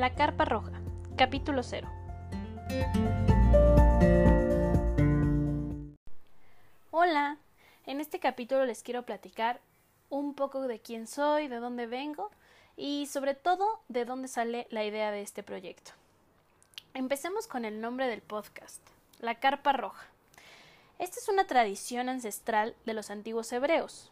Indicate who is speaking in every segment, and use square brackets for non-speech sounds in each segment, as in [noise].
Speaker 1: La Carpa Roja, capítulo 0. Hola, en este capítulo les quiero platicar un poco de quién soy, de dónde vengo y sobre todo de dónde sale la idea de este proyecto. Empecemos con el nombre del podcast, La Carpa Roja. Esta es una tradición ancestral de los antiguos hebreos,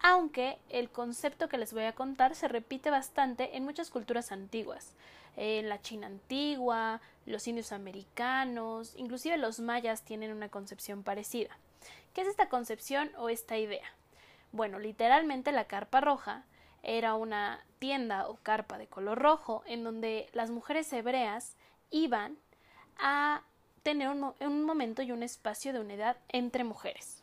Speaker 1: aunque el concepto que les voy a contar se repite bastante en muchas culturas antiguas, en la China antigua, los indios americanos, inclusive los mayas tienen una concepción parecida. ¿Qué es esta concepción o esta idea? Bueno, literalmente la carpa roja era una tienda o carpa de color rojo en donde las mujeres hebreas iban a tener un, momento y un espacio de unidad entre mujeres.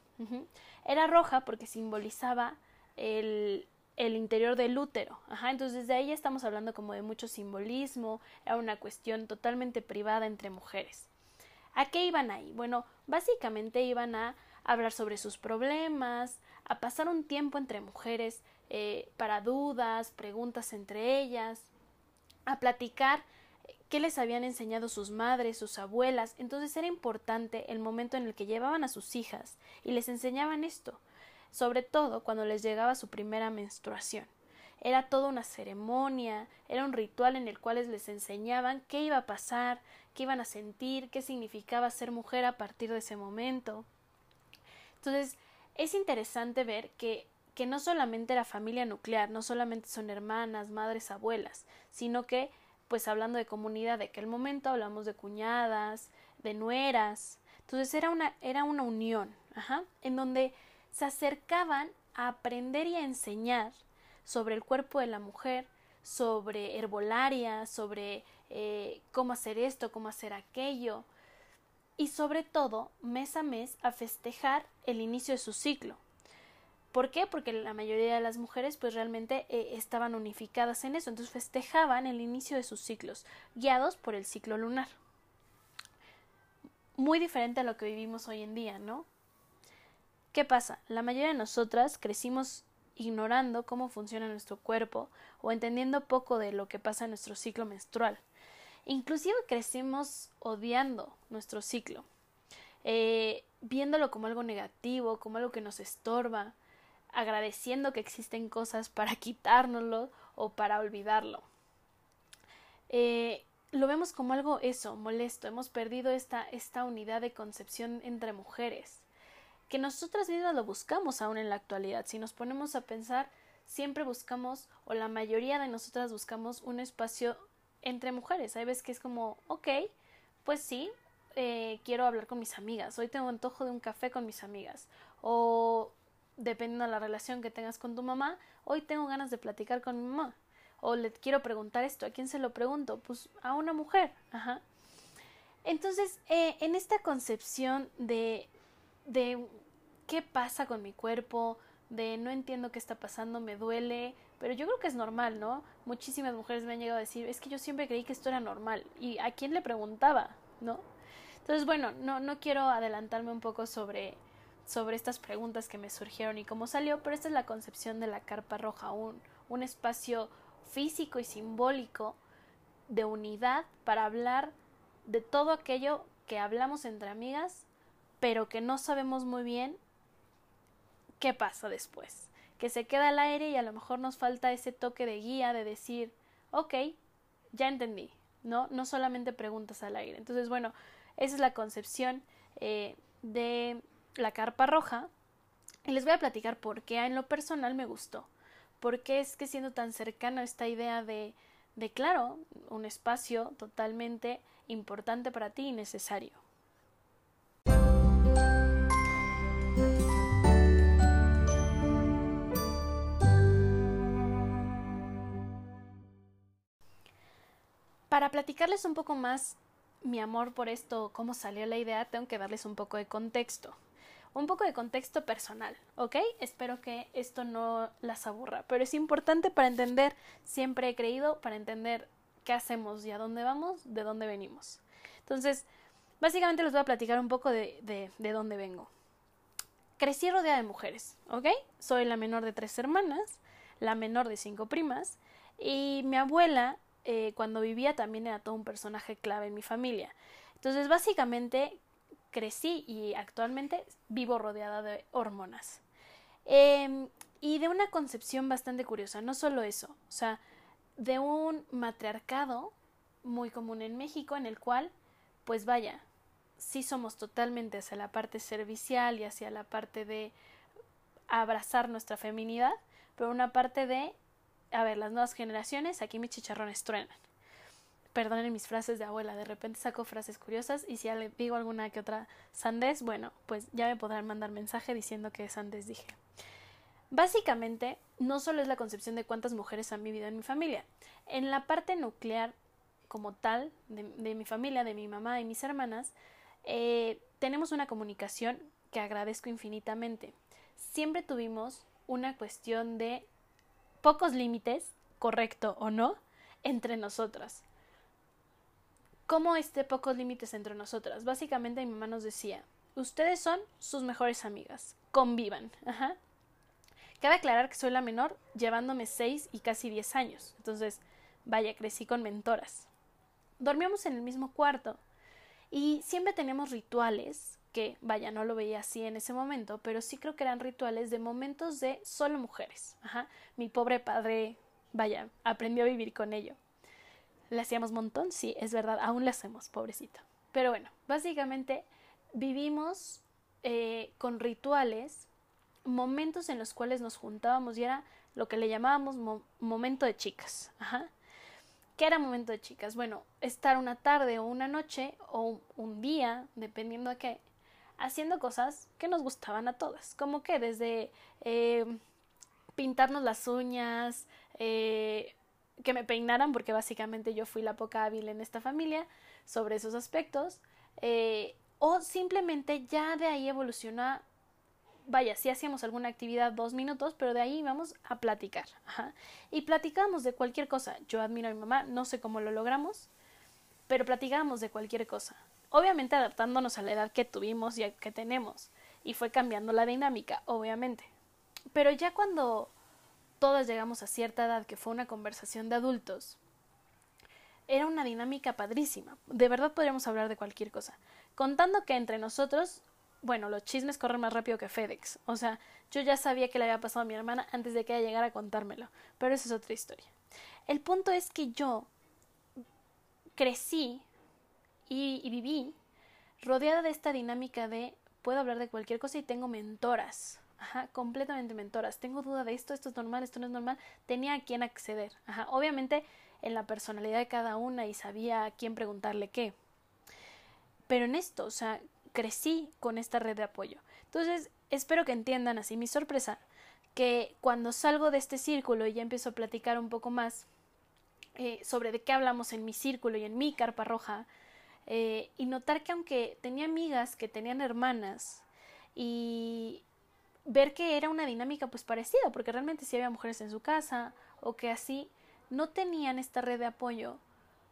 Speaker 1: Era roja porque simbolizaba el, el interior del útero. Ajá, entonces desde ahí estamos hablando como de mucho simbolismo, era una cuestión totalmente privada entre mujeres. ¿A qué iban ahí? Bueno, básicamente iban a hablar sobre sus problemas, a pasar un tiempo entre mujeres eh, para dudas, preguntas entre ellas, a platicar qué les habían enseñado sus madres, sus abuelas. Entonces era importante el momento en el que llevaban a sus hijas y les enseñaban esto sobre todo cuando les llegaba su primera menstruación. Era toda una ceremonia, era un ritual en el cual les enseñaban qué iba a pasar, qué iban a sentir, qué significaba ser mujer a partir de ese momento. Entonces, es interesante ver que, que no solamente era familia nuclear, no solamente son hermanas, madres, abuelas, sino que, pues hablando de comunidad de aquel momento, hablamos de cuñadas, de nueras. Entonces era una, era una unión, ajá, en donde se acercaban a aprender y a enseñar sobre el cuerpo de la mujer, sobre herbolaria, sobre eh, cómo hacer esto, cómo hacer aquello, y sobre todo, mes a mes, a festejar el inicio de su ciclo. ¿Por qué? Porque la mayoría de las mujeres pues realmente eh, estaban unificadas en eso, entonces festejaban el inicio de sus ciclos, guiados por el ciclo lunar. Muy diferente a lo que vivimos hoy en día, ¿no? ¿Qué pasa? La mayoría de nosotras crecimos ignorando cómo funciona nuestro cuerpo o entendiendo poco de lo que pasa en nuestro ciclo menstrual. Inclusive crecimos odiando nuestro ciclo, eh, viéndolo como algo negativo, como algo que nos estorba, agradeciendo que existen cosas para quitárnoslo o para olvidarlo. Eh, lo vemos como algo eso, molesto. Hemos perdido esta, esta unidad de concepción entre mujeres que nosotras mismas lo buscamos aún en la actualidad. Si nos ponemos a pensar, siempre buscamos, o la mayoría de nosotras buscamos un espacio entre mujeres. Hay veces que es como, ok, pues sí, eh, quiero hablar con mis amigas, hoy tengo antojo de un café con mis amigas, o dependiendo de la relación que tengas con tu mamá, hoy tengo ganas de platicar con mi mamá, o le quiero preguntar esto, ¿a quién se lo pregunto? Pues a una mujer, ajá. Entonces, eh, en esta concepción de de qué pasa con mi cuerpo, de no entiendo qué está pasando, me duele, pero yo creo que es normal, ¿no? Muchísimas mujeres me han llegado a decir, es que yo siempre creí que esto era normal. ¿Y a quién le preguntaba? ¿No? Entonces, bueno, no, no quiero adelantarme un poco sobre, sobre estas preguntas que me surgieron y cómo salió, pero esta es la concepción de la carpa roja, un, un espacio físico y simbólico de unidad para hablar de todo aquello que hablamos entre amigas pero que no sabemos muy bien qué pasa después, que se queda al aire y a lo mejor nos falta ese toque de guía de decir, ok, ya entendí, ¿no? No solamente preguntas al aire. Entonces, bueno, esa es la concepción eh, de la carpa roja. Y les voy a platicar por qué en lo personal me gustó. ¿Por qué es que siendo tan cercano esta idea de, de, claro, un espacio totalmente importante para ti y necesario? Para platicarles un poco más mi amor por esto, cómo salió la idea, tengo que darles un poco de contexto. Un poco de contexto personal, ¿ok? Espero que esto no las aburra, pero es importante para entender, siempre he creído, para entender qué hacemos y a dónde vamos, de dónde venimos. Entonces, básicamente les voy a platicar un poco de, de, de dónde vengo. Crecí rodeada de mujeres, ¿ok? Soy la menor de tres hermanas, la menor de cinco primas, y mi abuela eh, cuando vivía también era todo un personaje clave en mi familia. Entonces, básicamente, crecí y actualmente vivo rodeada de hormonas. Em, y de una concepción bastante curiosa, no solo eso, o sea, de un matriarcado muy común en México en el cual, pues vaya, sí somos totalmente hacia la parte servicial y hacia la parte de abrazar nuestra feminidad, pero una parte de, a ver, las nuevas generaciones, aquí mis chicharrones truenan. Perdonen mis frases de abuela, de repente saco frases curiosas y si ya le digo alguna que otra sandés, bueno, pues ya me podrán mandar mensaje diciendo que sandés dije. Básicamente, no solo es la concepción de cuántas mujeres han vivido en mi familia. En la parte nuclear, como tal, de, mi familia, de mi mamá y mis hermanas, eh, tenemos una comunicación que agradezco infinitamente. Siempre tuvimos una cuestión de pocos límites, correcto o no, entre nosotras. ¿Cómo este pocos límites entre nosotras? Básicamente mi mamá nos decía, ustedes son sus mejores amigas, convivan. Ajá. Cabe aclarar que soy la menor, llevándome 6 y casi 10 años. Entonces, vaya, crecí con mentoras. Dormíamos en el mismo cuarto y siempre teníamos rituales que, vaya, no lo veía así en ese momento, pero sí creo que eran rituales de momentos de solo mujeres. Ajá. Mi pobre padre, vaya, aprendió a vivir con ello. ¿Le hacíamos montón? Sí, es verdad, aún le hacemos, pobrecito. Pero bueno, básicamente vivimos eh, con rituales momentos en los cuales nos juntábamos y era lo que le llamábamos momento de chicas. Ajá. ¿Qué era momento de chicas? Bueno, estar una tarde o una noche o un día, dependiendo de qué, haciendo cosas que nos gustaban a todas. Como que desde eh, pintarnos las uñas, eh, que me peinaran, porque básicamente yo fui la poca hábil en esta familia sobre esos aspectos, eh, o simplemente ya de ahí evoluciona vaya, sí hacíamos alguna actividad dos minutos, pero de ahí íbamos a platicar. Y platicábamos de cualquier cosa. Yo admiro a mi mamá, no sé cómo lo logramos, pero platicábamos de cualquier cosa. Obviamente adaptándonos a la edad que tuvimos y que tenemos. Y fue cambiando la dinámica, obviamente. Pero ya cuando todas llegamos a cierta edad, que fue una conversación de adultos, era una dinámica padrísima. De verdad podríamos hablar de cualquier cosa. Contando que entre nosotros bueno, los chismes corren más rápido que FedEx. O sea, yo ya sabía que le había pasado a mi hermana antes de que ella llegara a contármelo. Pero esa es otra historia. El punto es que yo crecí y, viví rodeada de esta dinámica de puedo hablar de cualquier cosa y tengo mentoras. Ajá, completamente mentoras. Tengo duda de esto, esto es normal, esto no es normal. Tenía a quién acceder. Ajá, obviamente en la personalidad de cada una y sabía a quién preguntarle qué. Pero en esto, o sea, crecí con esta red de apoyo. Entonces, espero que entiendan así mi sorpresa, que cuando salgo de este círculo y ya empiezo a platicar un poco más eh, sobre de qué hablamos en mi círculo y en mi carpa roja, eh, y notar que aunque tenía amigas que tenían hermanas y ver que era una dinámica pues parecida, porque realmente si había mujeres en su casa o que así, no tenían esta red de apoyo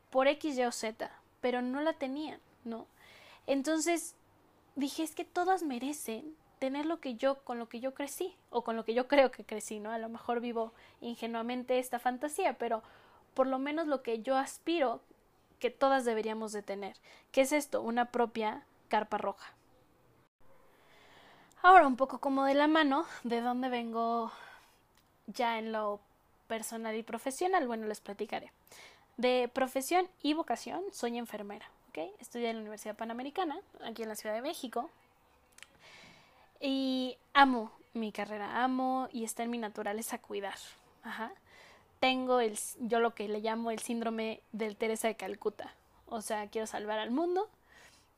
Speaker 1: por X, Y o Z, pero no la tenían, ¿no? Entonces, dije es que todas merecen tener lo que yo con lo que yo crecí o con lo que yo creo que crecí, ¿no? A lo mejor vivo ingenuamente esta fantasía, pero por lo menos lo que yo aspiro que todas deberíamos de tener. ¿Qué es esto? Una propia carpa roja. Ahora un poco como de la mano, de dónde vengo ya en lo personal y profesional, bueno, les platicaré. De profesión y vocación, soy enfermera. Estudié en la Universidad Panamericana, aquí en la Ciudad de México. Y amo mi carrera, amo y está en mi naturaleza cuidar. Ajá. Tengo el, yo lo que le llamo el síndrome del Teresa de Calcuta. O sea, quiero salvar al mundo.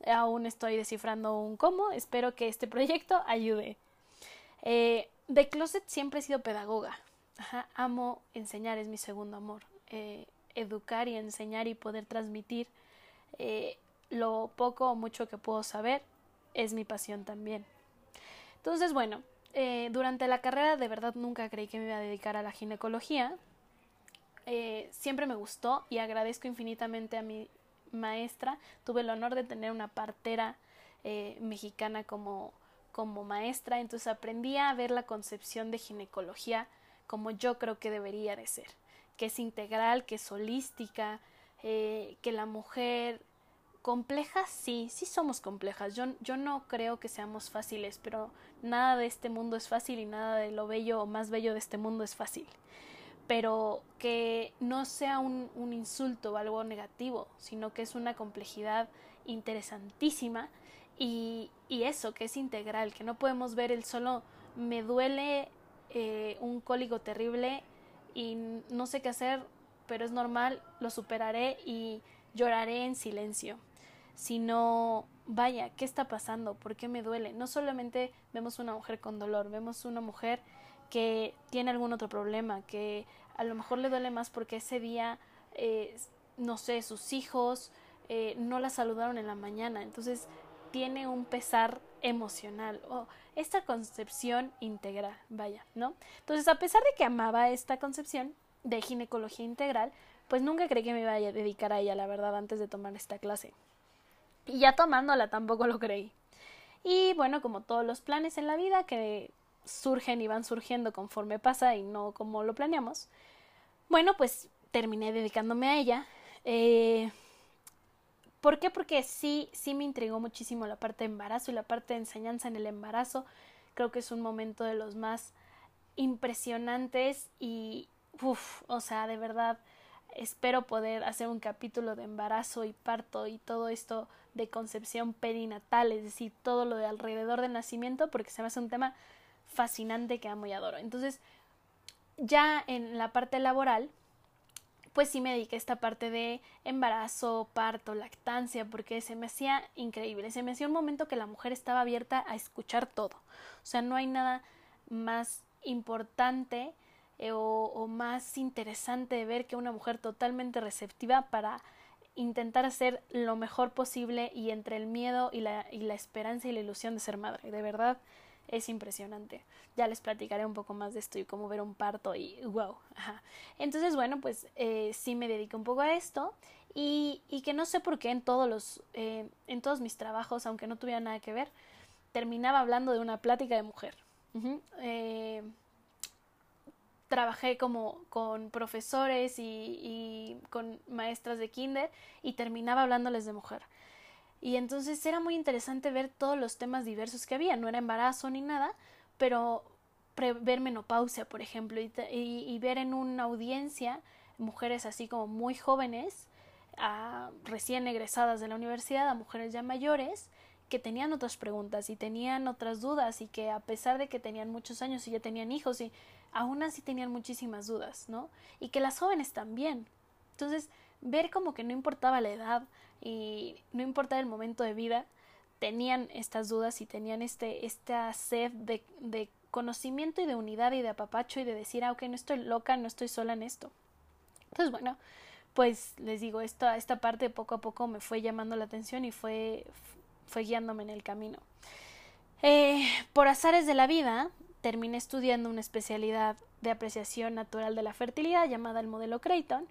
Speaker 1: Aún estoy descifrando un cómo. Espero que este proyecto [laughs] ayude. Eh, de closet siempre he sido pedagoga. Amo enseñar, es mi segundo amor. Eh, educar y enseñar y poder transmitir eh, lo poco o mucho que puedo saber es mi pasión también. Entonces, bueno, eh, durante la carrera de verdad nunca creí que me iba a dedicar a la ginecología. Eh, siempre me gustó y agradezco infinitamente a mi maestra. Tuve el honor de tener una partera mexicana como, como maestra, entonces aprendí a ver la concepción de ginecología como yo creo que debería de ser. que es integral, que es holística, eh, que la mujer compleja, sí, sí somos complejas. Yo, yo no creo que seamos fáciles, pero nada de este mundo es fácil y nada de lo bello o más bello de este mundo es fácil. Pero que no sea un, un insulto o algo negativo, sino que es una complejidad interesantísima y, y, eso, que es integral, que no podemos ver el solo me duele eh, un cólico terrible y no sé qué hacer, pero es normal, lo superaré y lloraré en silencio, sino, vaya, ¿qué está pasando? ¿Por qué me duele? No solamente vemos una mujer con dolor, vemos una mujer que tiene algún otro problema, que a lo mejor le duele más porque ese día, eh, no sé, sus hijos eh, no la saludaron en la mañana, entonces tiene un pesar emocional o esta concepción integral, vaya, ¿no? Entonces, a pesar de que amaba esta concepción de ginecología integral, pues nunca creí que me iba a dedicar a ella, la verdad, antes de tomar esta clase. Y ya tomándola tampoco lo creí. Y bueno, como todos los planes en la vida que surgen y van surgiendo conforme pasa y no como lo planeamos, bueno, pues terminé dedicándome a ella. Eh, ¿Por qué? Porque sí, sí me intrigó muchísimo la parte de embarazo y la parte de enseñanza en el embarazo. Creo que es un momento de los más impresionantes y, uff, o sea, de verdad, espero poder hacer un capítulo de embarazo y parto y todo esto de concepción perinatal, es decir, todo lo de alrededor del nacimiento, porque se me hace un tema fascinante que amo y adoro. Entonces, ya en la parte laboral, pues sí me dediqué a esta parte de embarazo, parto, lactancia, porque se me hacía increíble, se me hacía un momento que la mujer estaba abierta a escuchar todo. O sea, no hay nada más importante eh, o, más interesante de ver que una mujer totalmente receptiva para intentar hacer lo mejor posible y entre el miedo y la, y la esperanza y la ilusión de ser madre. De verdad, es impresionante. Ya les platicaré un poco más de esto y cómo ver un parto y wow. Entonces, bueno, pues eh, sí me dedico un poco a esto y, y que no sé por qué en todos los, eh, en todos mis trabajos, aunque no tuviera nada que ver, terminaba hablando de una plática de mujer. Eh, trabajé como con profesores y, y, con maestras de kinder y terminaba hablándoles de mujer. Y entonces era muy interesante ver todos los temas diversos que había. No era embarazo ni nada, pero ver menopausia, por ejemplo, y, y, ver en una audiencia mujeres así como muy jóvenes, recién egresadas de la universidad, a mujeres ya mayores, que tenían otras preguntas y tenían otras dudas y que a pesar de que tenían muchos años y ya tenían hijos y aún así tenían muchísimas dudas, ¿no? Y que las jóvenes también. Entonces, ver como que no importaba la edad y no importaba el momento de vida, tenían estas dudas y tenían este, esta sed de, de conocimiento y de unidad y de apapacho y de decir, ah, ok, no estoy loca, no estoy sola en esto. Entonces, bueno, pues les digo, esta, esta parte poco a poco me fue llamando la atención y fue, fue guiándome en el camino. Eh, por azares de la vida, terminé estudiando una especialidad de apreciación natural de la fertilidad llamada el modelo Creighton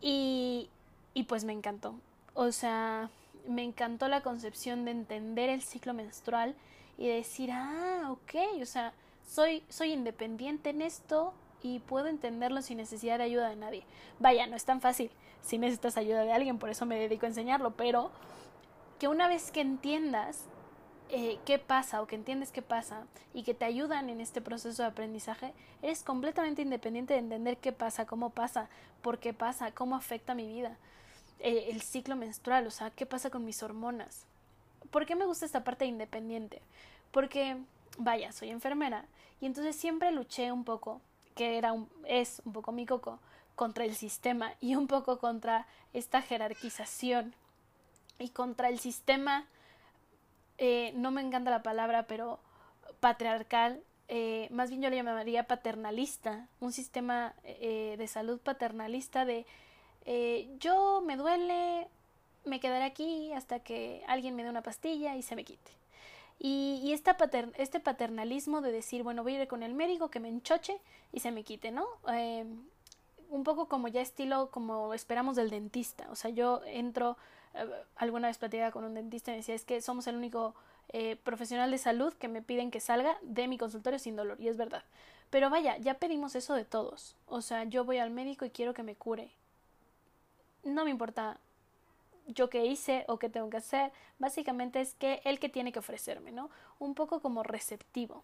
Speaker 1: y, y pues me encantó. O sea, me encantó la concepción de entender el ciclo menstrual y decir, ah, ok, o sea, soy, soy independiente en esto y puedo entenderlo sin necesidad de ayuda de nadie. Vaya, no es tan fácil si necesitas ayuda de alguien, por eso me dedico a enseñarlo, pero que una vez que entiendas eh, qué pasa o que entiendes qué pasa y que te ayudan en este proceso de aprendizaje, eres completamente independiente de entender qué pasa, cómo pasa, por qué pasa, cómo afecta mi vida, eh, el ciclo menstrual, o sea, qué pasa con mis hormonas. ¿Por qué me gusta esta parte de independiente? Porque, vaya, soy enfermera y entonces siempre luché un poco, que era un, es un poco mi coco, contra el sistema y un poco contra esta jerarquización y contra el sistema eh, no me encanta la palabra, pero patriarcal, eh, más bien yo le llamaría paternalista, un sistema eh, de salud paternalista de yo me duele, me quedaré aquí hasta que alguien me dé una pastilla y se me quite. Y, esta este paternalismo de decir, bueno, voy a ir con el médico que me enchoche y se me quite, ¿no? un poco como ya estilo como esperamos del dentista. O sea, yo entro alguna vez platicaba con un dentista y me decía es que somos el único eh, profesional de salud que me piden que salga de mi consultorio sin dolor y es verdad Pero vaya, ya pedimos eso de todos. O sea, yo voy al médico y quiero que me cure. No me importa yo qué hice o qué tengo que hacer. Básicamente es que él que tiene que ofrecerme, ¿no? Un poco como receptivo.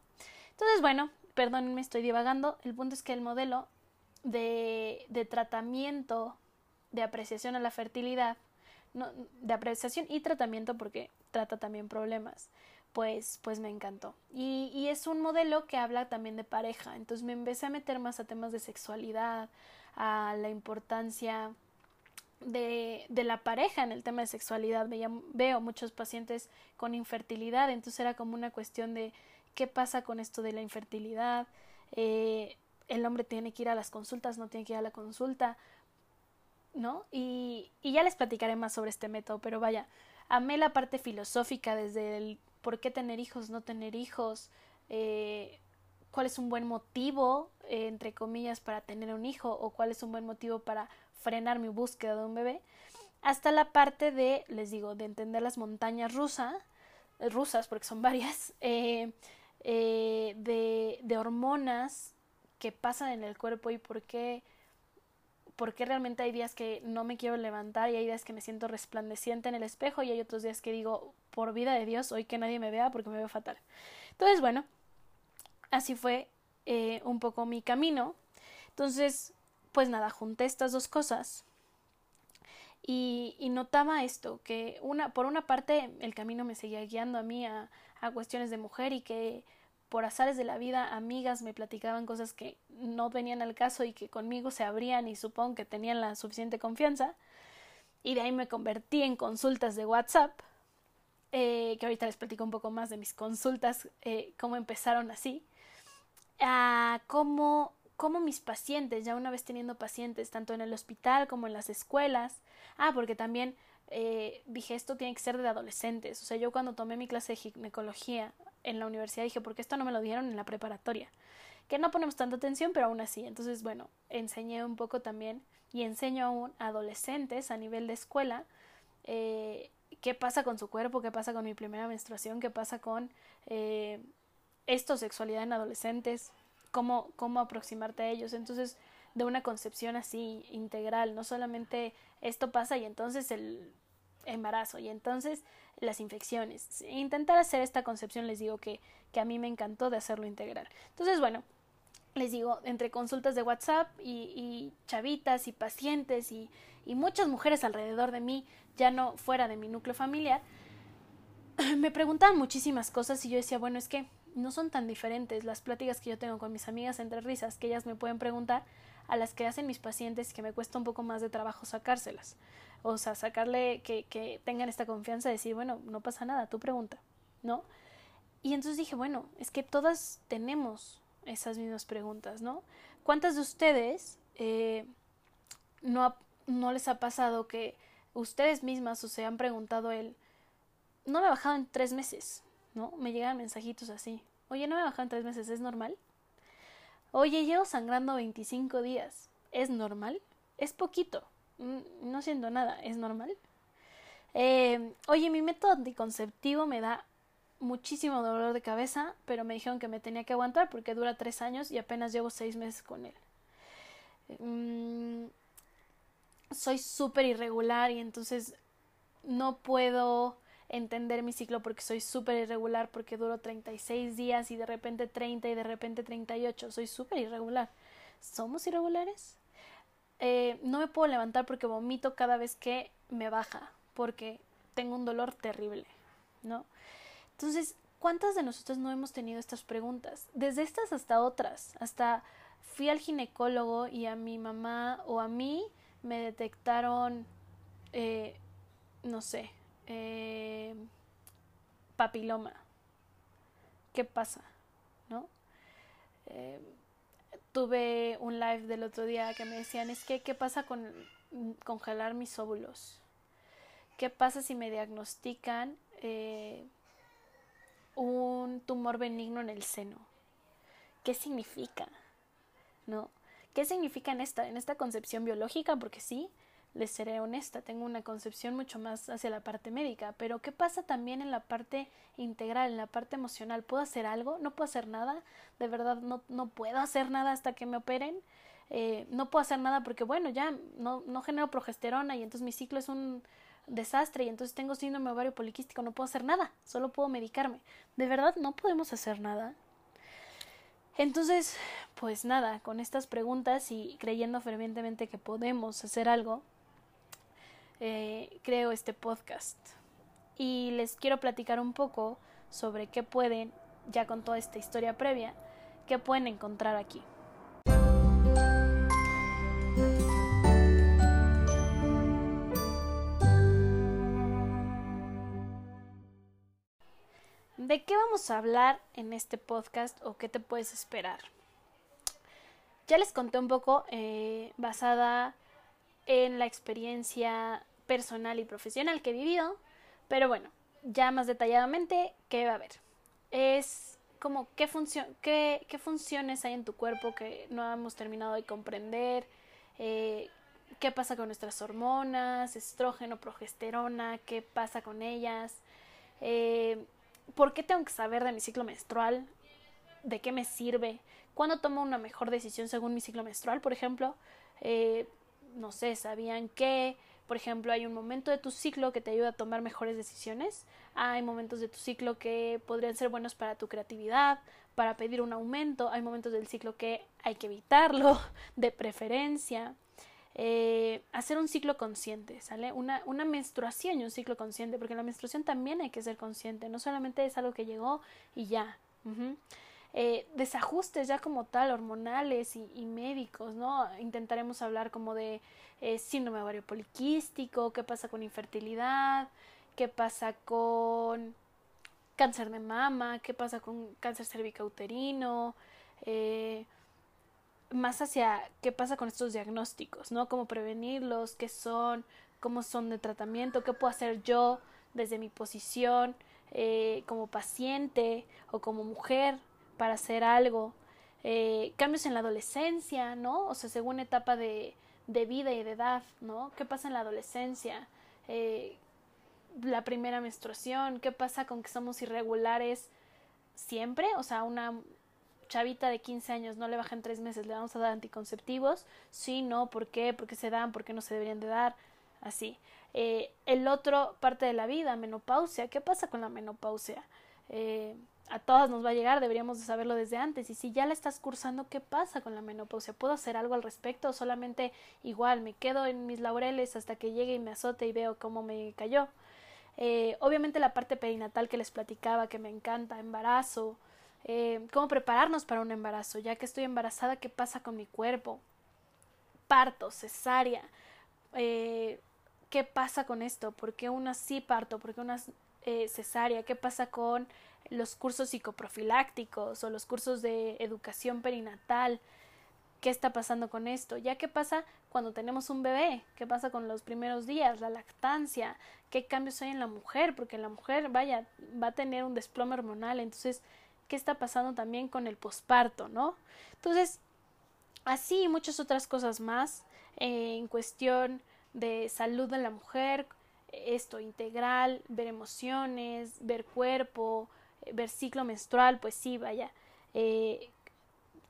Speaker 1: Entonces, bueno, perdónenme, estoy divagando. El punto es que el modelo de, de tratamiento de apreciación a la fertilidad, no, de apreciación y tratamiento porque trata también problemas, pues, pues me encantó. Y, y es un modelo que habla también de pareja. Entonces me empecé a meter más a temas de sexualidad, a la importancia de, de, la pareja en el tema de sexualidad. veo muchos pacientes con infertilidad, entonces era como una cuestión de qué pasa con esto de la infertilidad. Eh, el hombre tiene que ir a las consultas, no tiene que ir a la consulta, ¿no? Y, y ya les platicaré más sobre este método, pero vaya, amé la parte filosófica desde el por qué tener hijos, no tener hijos, eh, cuál es un buen motivo, eh, entre comillas, para tener un hijo o cuál es un buen motivo para frenar mi búsqueda de un bebé, hasta la parte de, les digo, de entender las montañas rusas, eh, rusas, porque son [laughs] varias, eh, de, de, hormonas que pasan en el cuerpo y por qué, por qué realmente hay días que no me quiero levantar y hay días que me siento resplandeciente en el espejo y hay otros días que digo, por vida de Dios, hoy que nadie me vea porque me veo fatal. Entonces, bueno, así fue un poco mi camino. Entonces, pues nada, junté estas dos cosas y, notaba esto, que una, por una parte el camino me seguía guiando a mí a, cuestiones de mujer y que por azares de la vida amigas me platicaban cosas que no venían al caso y que conmigo se abrían y supongo que tenían la suficiente confianza. Y de ahí me convertí en consultas de WhatsApp eh, que ahorita les platico un poco más de mis consultas, eh, cómo empezaron así, a cómo como mis pacientes, ya una vez teniendo pacientes tanto en el hospital como en las escuelas, ah, porque también eh, dije esto tiene que ser de adolescentes, o sea, yo cuando tomé mi clase de ginecología en la universidad dije, porque esto no me lo dieron en la preparatoria, que no ponemos tanta atención, pero aún así, entonces, bueno, enseñé un poco también y enseño aún a adolescentes a nivel de escuela eh, qué pasa con su cuerpo, qué pasa con mi primera menstruación, qué pasa con eh, esto, sexualidad en adolescentes, cómo, cómo aproximarte a ellos. Entonces, de una concepción así integral, no solamente esto pasa y entonces el embarazo y entonces las infecciones. Intentar hacer esta concepción les digo que, que a mí me encantó de hacerlo integral. Entonces, bueno, les digo, entre consultas de WhatsApp y, chavitas y pacientes y, y muchas mujeres alrededor de mí, ya no fuera de mi núcleo familiar, [clears throat] me preguntaban muchísimas cosas y yo decía, bueno, es que no son tan diferentes las pláticas que yo tengo con mis amigas entre risas que ellas me pueden preguntar a las que hacen mis pacientes que me cuesta un poco más de trabajo sacárselas. O sea, sacarle que, que tengan esta confianza de decir, bueno, no pasa nada, tú pregunta, ¿no? Y entonces dije, bueno, es que todas tenemos esas mismas preguntas, ¿no? ¿Cuántas de ustedes eh, no, no les ha pasado que ustedes mismas o se han preguntado el, no me he bajado en tres meses, ¿no? Me llegan mensajitos así. Oye, no me he bajado en tres meses, ¿es normal? Oye, llevo sangrando 25 días. ¿Es normal? Es poquito. No siento nada. ¿Es normal? Eh, oye, mi método anticonceptivo me da muchísimo dolor de cabeza, pero me dijeron que me tenía que aguantar porque dura tres años y apenas llevo seis meses con él. Mm, soy súper irregular y entonces no puedo entender mi ciclo porque soy súper irregular, porque duro 36 días y de repente 30 y de repente 38. Soy súper irregular. ¿Somos irregulares? Eh, no me puedo levantar porque vomito cada vez que me baja, porque tengo un dolor terrible, ¿no? Entonces, ¿cuántas de nosotros no hemos tenido estas preguntas? Desde estas hasta otras, hasta fui al ginecólogo y a mi mamá o a mí me detectaron, eh, no sé, eh, papiloma. ¿Qué pasa? ¿No? Eh, tuve un live del otro día que me decían, es que, ¿qué pasa con congelar mis óvulos? ¿Qué pasa si me diagnostican eh, un tumor benigno en el seno? ¿Qué significa? ¿No? ¿Qué significa en esta, en esta concepción biológica? Porque sí, les seré honesta, tengo una concepción mucho más hacia la parte médica, pero ¿qué pasa también en la parte integral, en la parte emocional? ¿Puedo hacer algo? ¿No puedo hacer nada? ¿De verdad no, no puedo hacer nada hasta que me operen? Eh, no puedo hacer nada porque, bueno, ya no, no genero progesterona y entonces mi ciclo es un desastre y entonces tengo síndrome ovario poliquístico, no puedo hacer nada, solo puedo medicarme. ¿De verdad no podemos hacer nada? Entonces, pues nada, con estas preguntas y creyendo fervientemente que podemos hacer algo, eh, creo este podcast. Y les quiero platicar un poco sobre qué pueden, ya con toda esta historia previa, qué pueden encontrar aquí. ¿De qué vamos a hablar en este podcast o qué te puedes esperar? Ya les conté un poco eh, basada en la experiencia personal y profesional que he vivido, pero bueno, ya más detalladamente, ¿qué va a haber? Es como qué, qué, qué funciones hay en tu cuerpo que no hemos terminado de comprender, eh, qué pasa con nuestras hormonas, estrógeno, progesterona, qué pasa con ellas, eh, ¿por qué tengo que saber de mi ciclo menstrual? ¿De qué me sirve? ¿Cuándo tomo una mejor decisión según mi ciclo menstrual? Por ejemplo, eh, no sé, ¿sabían que, por ejemplo, hay un momento de tu ciclo que te ayuda a tomar mejores decisiones? Hay momentos de tu ciclo que podrían ser buenos para tu creatividad, para pedir un aumento. Hay momentos del ciclo que hay que evitarlo, [laughs] de preferencia. Eh, hacer un ciclo consciente, ¿sale? Una, una menstruación y un ciclo consciente, porque la menstruación también hay que ser consciente, no solamente es algo que llegó y ya. Eh, desajustes ya como tal, hormonales y, médicos, ¿no? Intentaremos hablar como de eh, síndrome ovario poliquístico, qué pasa con infertilidad, qué pasa con cáncer de mama, qué pasa con cáncer cervicouterino, eh, más hacia qué pasa con estos diagnósticos, ¿no? Cómo prevenirlos, qué son, cómo son de tratamiento, qué puedo hacer yo desde mi posición eh, como paciente o como mujer para hacer algo. Eh, cambios en la adolescencia, ¿no? O sea, según etapa de, de, vida y de edad, ¿no? ¿Qué pasa en la adolescencia? Eh, la primera menstruación, ¿qué pasa con que somos irregulares siempre? O sea, una chavita de 15 años no le bajan tres meses, le vamos a dar anticonceptivos, sí, no, ¿por qué? ¿Por qué se dan? ¿Por qué no se deberían de dar? Así. Eh, el otro parte de la vida, menopausia, ¿qué pasa con la menopausia? Eh, a todas nos va a llegar, deberíamos de saberlo desde antes. Y si ya la estás cursando, ¿qué pasa con la menopausia? ¿Puedo hacer algo al respecto o solamente igual me quedo en mis laureles hasta que llegue y me azote y veo cómo me cayó? Eh, obviamente la parte perinatal que les platicaba, que me encanta, embarazo, eh, cómo prepararnos para un embarazo, ya que estoy embarazada, qué pasa con mi cuerpo, parto, cesárea, eh, qué pasa con esto, por qué una sí parto, por qué una eh, cesárea, qué pasa con los cursos psicoprofilácticos o los cursos de educación perinatal, qué está pasando con esto, ya qué pasa cuando tenemos un bebé, qué pasa con los primeros días, la lactancia, qué cambios hay en la mujer, porque la mujer, vaya, va a tener un desplome hormonal, entonces qué está pasando también con el posparto, ¿no? Entonces, así y muchas otras cosas más eh, en cuestión de salud de la mujer, esto integral, ver emociones, ver cuerpo, ver ciclo menstrual, pues sí, vaya, eh,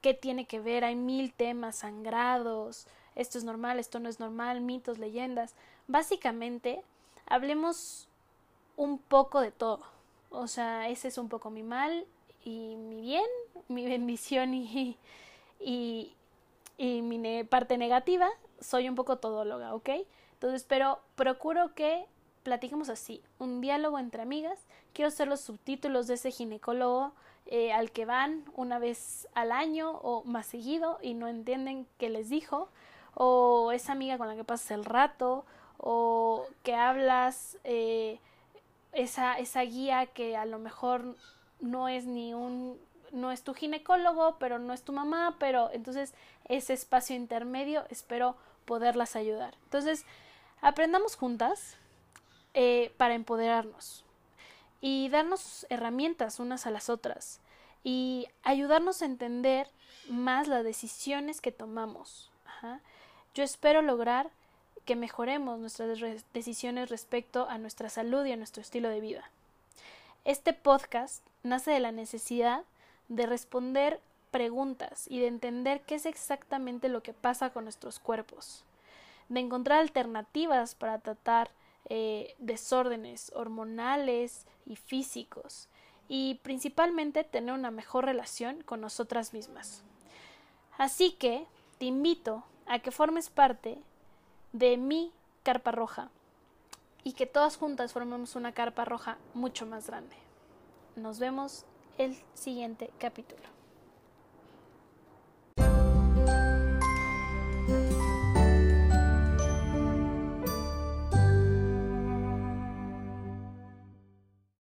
Speaker 1: ¿qué tiene que ver? Hay mil temas sangrados, esto es normal, esto no es normal, mitos, leyendas. Básicamente, hablemos un poco de todo. O sea, ese es un poco mi mal y mi bien, mi [laughs] bendición y, y, y mi parte negativa, soy un poco todóloga, ¿ok? Entonces, pero procuro que platiquemos así, un diálogo entre amigas. Quiero ser los subtítulos de ese ginecólogo eh, al que van una vez al año o más seguido y no entienden qué les dijo, o esa amiga con la que pasas el rato, o que hablas eh, esa, esa guía que a lo mejor no es ni un no es tu ginecólogo, pero no es tu mamá, pero entonces ese espacio intermedio espero poderlas ayudar. Entonces, aprendamos juntas eh, para empoderarnos y darnos herramientas unas a las otras y ayudarnos a entender más las decisiones que tomamos. Yo espero lograr que mejoremos nuestras decisiones respecto a nuestra salud y a nuestro estilo de vida. Este podcast nace de la necesidad de responder preguntas y de entender qué es exactamente lo que pasa con nuestros cuerpos, de encontrar alternativas para tratar eh, desórdenes hormonales y físicos y principalmente tener una mejor relación con nosotras mismas. Así que te invito a que formes parte de mi carpa roja y que todas juntas formemos una carpa roja mucho más grande. Nos vemos el siguiente capítulo.